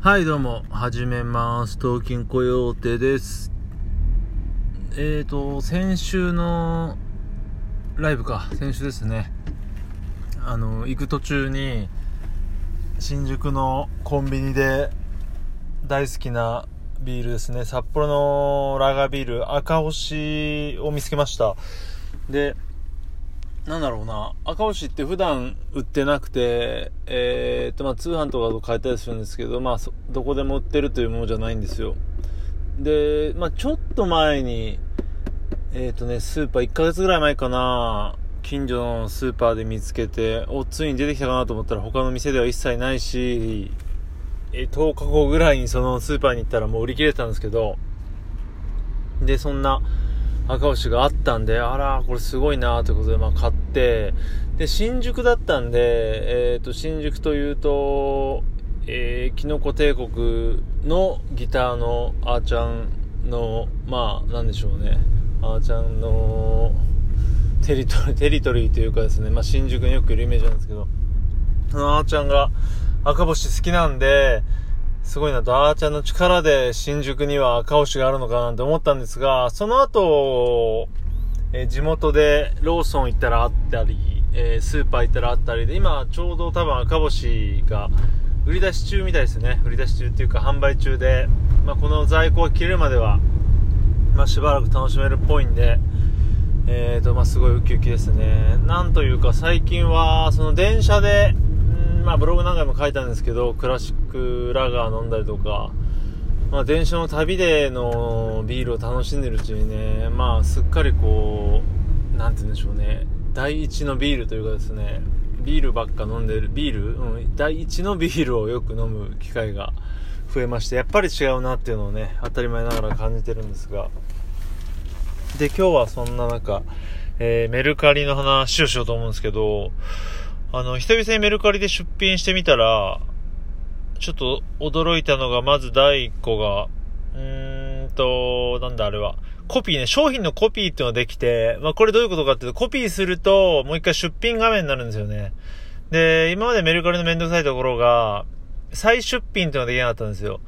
はい、どうも、はじめます。東京コヨーテです。えーと、先週のライブか、先週ですね。あの、行く途中に、新宿のコンビニで大好きなビールですね、札幌のラガービール、赤星を見つけました。で、なんだろうな、赤星って普段売ってなくて、えー、と、まあ、通販とかと買えたりするんですけど、まあ、どこでも売ってるというものじゃないんですよ。で、まあ、ちょっと前に、えー、とね、スーパー、1ヶ月ぐらい前かな、近所のスーパーで見つけて、お、ついに出てきたかなと思ったら他の店では一切ないし、えー10日後ぐらいにそのスーパーに行ったらもう売り切れてたんですけど、で、そんな、赤星があったんで、あら、これすごいなということで、まあ買っ、で、新宿だったんで、えっ、と、新宿というと、えー、キノコ帝国のギターのあーちゃんの、まあ、なんでしょうね、あーちゃんのテリトリー、テリトリーというかですね、まあ新宿によくいるイメージなんですけど、そのあーちゃんが赤星好きなんで、すごいなと、あーちゃんの力で新宿には赤星があるのかなんて思ったんですが、その後、えー地元でローソン行ったらあったり、えースーパー行ったらあったりで、今ちょうど多分赤星が売り出し中みたいですね。売り出し中っていうか販売中で、まあ、この在庫が切れるまでは、まあ、しばらく楽しめるっぽいんで、えーと、まあ、すごいウキウキですね。なんというか最近は、その電車で、んまあ、ブログ何回も書いたんですけど、クラシックラガー飲んだりとか、まあ、電車の旅でのビールを楽しんでるうちにね、まあ、すっかりこう、なんて言うんでしょうね、第一のビールというかですね、ビールばっか飲んでる、ビール？うん、第一のビールをよく飲む機会が増えまして、やっぱり違うなっていうのをね、当たり前ながら感じてるんですが、で、今日はそんな中、えーメルカリの話をしようと思うんですけど、あの、久々にメルカリで出品してみたら、ちょっと驚いたのが、まず第1個が、うーんと、なんだあれは、コピーね、商品のコピーっていうのができて、まあこれどういうことかっていうと、コピーすると、もう一回出品画面になるんですよね。で、今までメルカリのめんどくさいところが、再出品っていうのができなかったんですよ。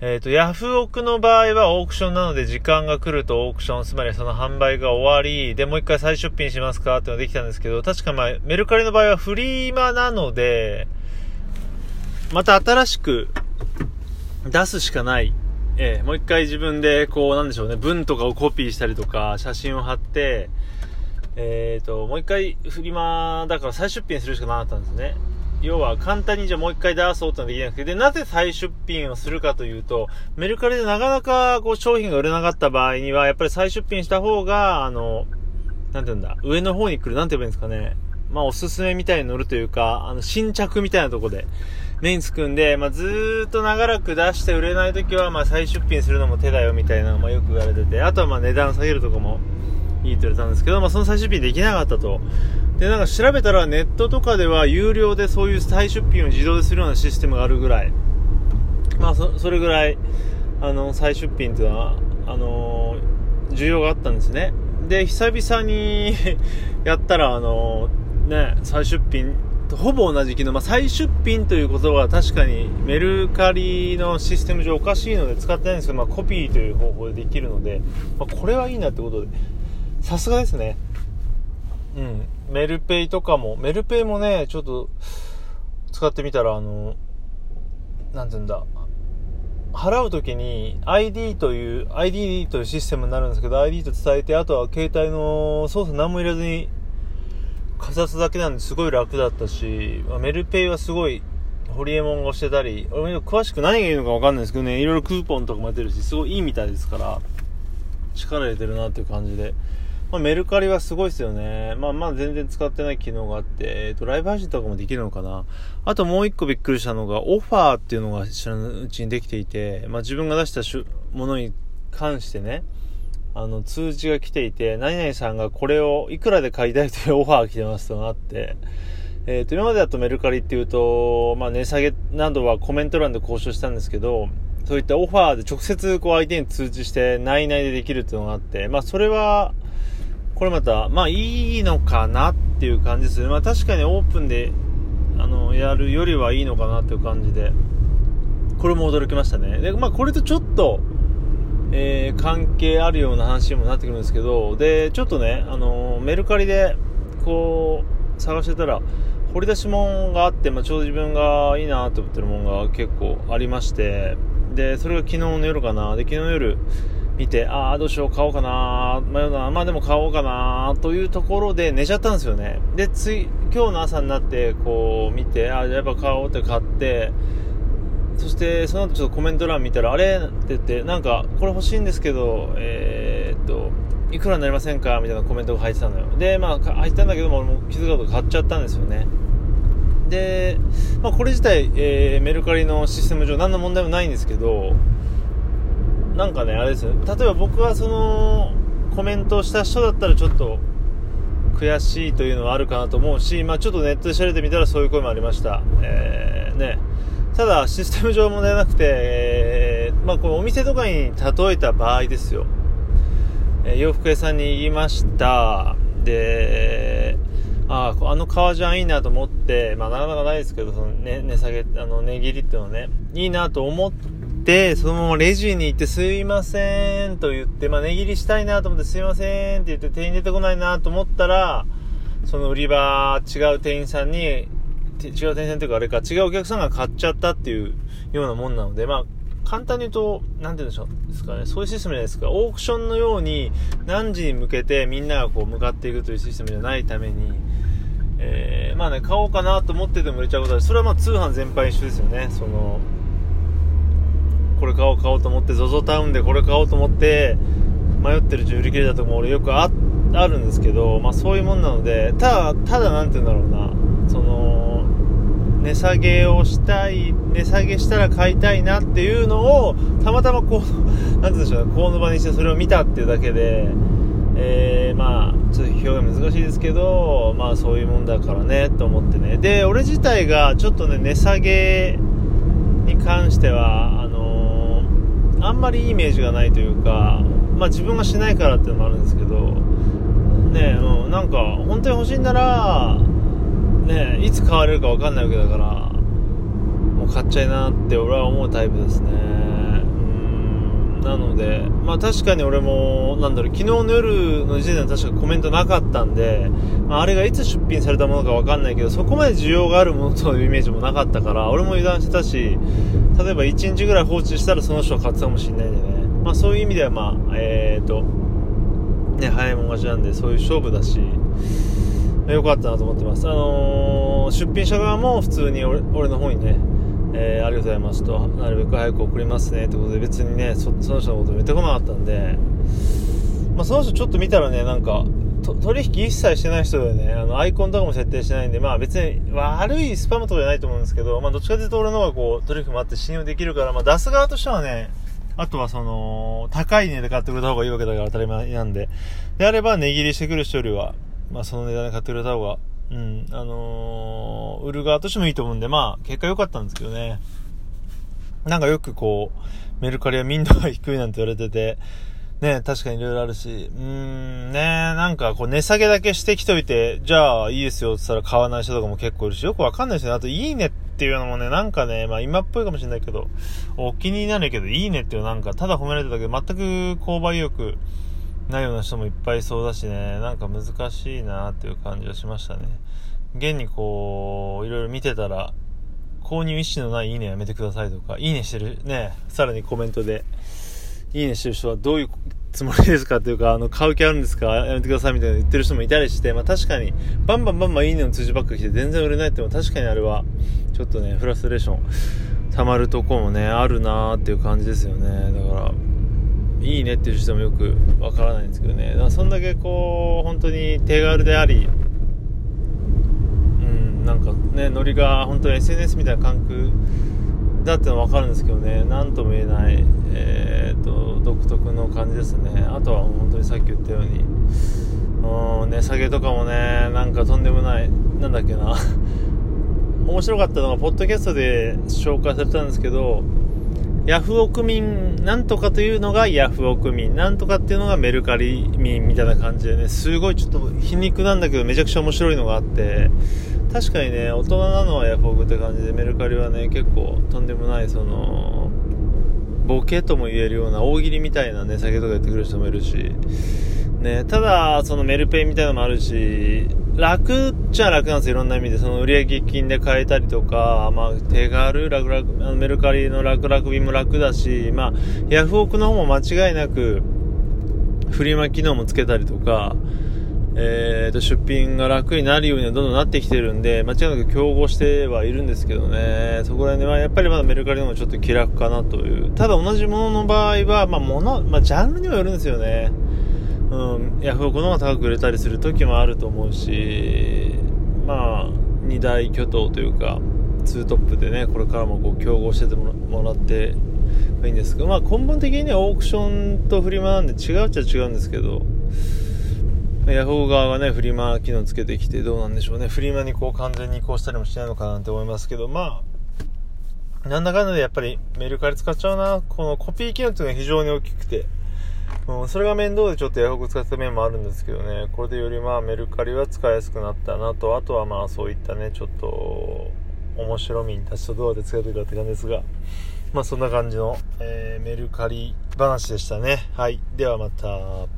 えっ、と、ヤフオクの場合はオークションなので時間が来るとオークション、つまりその販売が終わり、で、もう一回再出品しますかっていうのができたんですけど、確かまあ、メルカリの場合はフリーマなので、また新しく出すしかない。ええもう一回自分でこう、なんでしょうね、文とかをコピーしたりとか、写真を貼って、えっ、と、もう一回フリマだから再出品するしかなかったんですね。要は簡単にじゃあもう一回出そうってのはできなくて、で、なぜ再出品をするかというと、メルカリでなかなかこう商品が売れなかった場合には、やっぱり再出品した方が、あの、なんて言うんだ、上の方に来る、なんて言えばいいんですかね。まあ、おすすめみたいに乗るというか、あの、新着みたいなとこで、目につくんで、まあ、ずーっと長らく出して売れない時は、まあ、再出品するのも手だよみたいなのもよく言われてて、あとはまあ、値段下げるとかもいいと言われたんですけど、まあ、その再出品できなかったと。で、なんか調べたらネットとかでは有料でそういう再出品を自動でするようなシステムがあるぐらい、まあ、そ、それぐらい、あの、再出品っていうのは、あのー需要があったんですね。で、久々に やったら、あのーね、再出品ほぼ同じ機能、まあ、再出品ということは確かにメルカリのシステム上おかしいので使ってないんですけど、まあ、コピーという方法でできるので、まあ、これはいいなってことで、さすがですね。うん。メルペイとかも、メルペイもね、ちょっと使ってみたら、あの、なんて言うんだ、払うときに ID という、ID というシステムになるんですけど、ID と伝えて、あとは携帯の操作何も入れずに、かざすだけなんですごい楽だったし、まあメルペイはすごい、ホリエモンがしてたり、俺も詳しく何がいいのかわかんないですけどね、いろいろクーポンとかも出るし、すごいいいみたいですから、力入れてるなっていう感じで。まあ、メルカリはすごいですよね。まあまあ全然使ってない機能があって、えっ、と、ライブ配信とかもできるのかな。あともう一個びっくりしたのが、オファーっていうのが知らないうちにできていて、まあ自分が出したものに関してね、あの、通知が来ていて、何々さんがこれをいくらで買いたいというオファーが来てますとなって、えっ、と、今までだとメルカリっていうと、まあ値下げなどはコメント欄で交渉したんですけど、そういったオファーで直接こう相手に通知して内々でできるっていうのがあって、まあそれは、これまた、まあいいのかなっていう感じですね。まあ確かにオープンで、あの、やるよりはいいのかなっていう感じで。これも驚きましたね。で、まあこれとちょっと、えー、関係あるような話にもなってくるんですけど、で、ちょっとね、あのー、メルカリで、こう、探してたら、掘り出し物があって、まあ、ちょうど自分がいいなと思ってるものが結構ありまして、で、それが昨日の夜かな。で、昨日の夜見て、ああ、どうしよう、買おうかな、迷うな、まあでも買おうかな、というところで寝ちゃったんですよね。で、つい、今日の朝になって、こう、見て、ああ、やっぱ買おうって買って、そしてその後ちょっとコメント欄見たら、あれ？って言って、なんか、これ欲しいんですけど、えー、っと、いくらになりませんか？みたいなコメントが入ってたのよ。で、まあ、入ったんだけども、俺も気づかず買っちゃったんですよね。で、まあ、これ自体、えー、メルカリのシステム上何の問題もないんですけど、なんかね、あれですよ。例えば僕はその、コメントをした人だったらちょっと、悔しいというのはあるかなと思うし、まあ、ちょっとネットで調べてみたらそういう声もありました。えー、ね。ただ、システム上問題なくて、え、まあ、このお店とかに例えた場合ですよ。え、洋服屋さんに言いました。で、ああ、あの革ジャンいいなと思って、まあ、なかなかないですけど、そのね、値下げ、あの、値切りっていうのね、いいなと思って、そのままレジに行ってすいませんと言って、まあ、値切りしたいなと思ってすいませんって言って店員出てこないなと思ったら、その売り場、違う店員さんに違う店線というかあれか、違うお客さんが買っちゃったっていうようなもんなので、まあ、簡単に言うと、なんて言うんでしょうですかね、そういうシステムじゃないですか、オークションのように何時に向けてみんながこう向かっていくというシステムじゃないために、えー、まあね、買おうかなと思ってても売れちゃうことは、それはまあ通販全般一緒ですよね、その、これ買おう買おうと思って、ZOZO タウンでこれ買おうと思って、迷ってるう売り切れたとこも俺よくああるんですけど、まあそういうもんなので、ただ、ただなんて言うんだろうな、値下げをしたい、値下げしたら買いたいなっていうのを、たまたまこう、なんてうんでしょうね、この場にしてそれを見たっていうだけで、えー、まあ、ちょっと表現難しいですけど、まあそういうもんだからね、と思ってね。で、俺自体がちょっとね、値下げに関しては、あのー、あんまりいいイメージがないというか、まあ自分がしないからっていうのもあるんですけど、ね、うん、なんか、本当に欲しいなら、ねいつ買われるか分かんないわけだからもう買っちゃいなって俺は思うタイプですね。うんなのでまあ確かに俺もなんだろう昨日の夜の時点では確かコメントなかったんで、まあ、あれがいつ出品されたものか分かんないけどそこまで需要があるものというイメージもなかったから俺も油断してたし例えば1日ぐらい放置したらその人は買ってたかもしれないんでね。まあそういう意味ではまあえっ、ー、とね早いもん勝ちなんでそういう勝負だし良かったなと思ってます。あのー、出品者側も普通に俺俺の方にね、えー、ありがとうございますと、なるべく早く送りますねってことで別にね、そその人のこと言ってこなかったんで、まあ、その人ちょっと見たらね、なんか、取引一切してない人でね、あの、アイコンとかも設定してないんで、まあ別に悪いスパムとかじゃないと思うんですけど、まあどっちかというと俺の方がこう、取引もあって信用できるから、まあ出す側としてはね、あとはその、高い値で買ってくれた方がいいわけだから当たり前なんで、であれば値切りしてくる人よりは、まあ、その値段で買ってくれた方が、うん、あのー、売る側としてもいいと思うんで、まあ、結果良かったんですけどね。なんかよくこう、メルカリは民度が低いなんて言われてて、ね、確かに色々あるし、うーん、ね、なんかこう値下げだけしてきといて、じゃあいいですよって言ったら買わない人とかも結構いるし、よくわかんないですよね。あと、いいねっていうのもね、なんかね、まあ今っぽいかもしれないけど、お気に入りなるけど、いいねっていうのなんか、ただ褒められてただけで全く購買意欲、ないような人もいっぱいそうだしね、なんか難しいなっていう感じがしましたね。現にこう、いろいろ見てたら、購入意思のないいいねやめてくださいとか、いいねしてる、ね、さらにコメントで、いいねしてる人はどういうつもりですかっていうか、あの、買う気あるんですかやめてくださいみたいな言ってる人もいたりして、まあ確かに、バンバンバンバンいいねの通知ばっか来て全然売れないっても確かにあれは、ちょっとね、フラストレーション溜まるとこもね、あるなーっていう感じですよね。だから、いいねっていう人もよくわからないんですけどね。だからそんだけこう本当に手軽でありうんなんかねノリが本当に SNS みたいな感覚だってのは分かるんですけどね。何とも言えない、えーと、独特の感じですね。あとは本当にさっき言ったようにうん値下げとかもねなんかとんでもないなんだっけな。面白かったのがポッドキャストで紹介されたんですけどヤフオク民なんとかというのがヤフオク民、なんとかっていうのがメルカリ民みたいな感じでね、すごいちょっと皮肉なんだけどめちゃくちゃ面白いのがあって、確かにね大人なのはヤフオクって感じでメルカリはね結構とんでもないそのボケとも言えるような大喜利みたいな値下げとかやってくる人もいるし。ね、ただ、そのメルペイみたいなのもあるし、楽っちゃ楽なんですよ、いろんな意味で。その売上金で買えたりとか、まあ、手軽、楽々、メルカリの楽々便も楽だし、まあ、ヤフオクの方も間違いなく、フリマ機能もつけたりとか、えー、と出品が楽になるようにはどんどんなってきてるんで、間違いなく競合してはいるんですけどね、そこら辺はやっぱりまだメルカリの方がちょっと気楽かなという。ただ同じものの場合は、まあ、もの、まあ、ジャンルにもよるんですよね。うん、ヤフオクの方が高く売れたりする時もあると思うし、まあ、2大巨頭というか、2トップでね、これからもこう競合しててもらっていいんですけど、まあ根本的にはオークションとフリマなんで違うっちゃ違うんですけど、ヤフオク側がね、フリマ機能つけてきてどうなんでしょうね。フリマにこう完全に移行したりもしないのかなって思いますけど、まあ、なんだかんだでやっぱりメルカリ使っちゃうな。このコピー機能っていうのが非常に大きくて、うん、それが面倒でちょっとヤフオク使った面もあるんですけどね、これでよりまあメルカリは使いやすくなったなと、あとはまあそういったね、ちょっと面白みに立ちとどうやって使えていくかって感じですが、まあそんな感じの、えー、メルカリ話でしたね。はい。ではまた。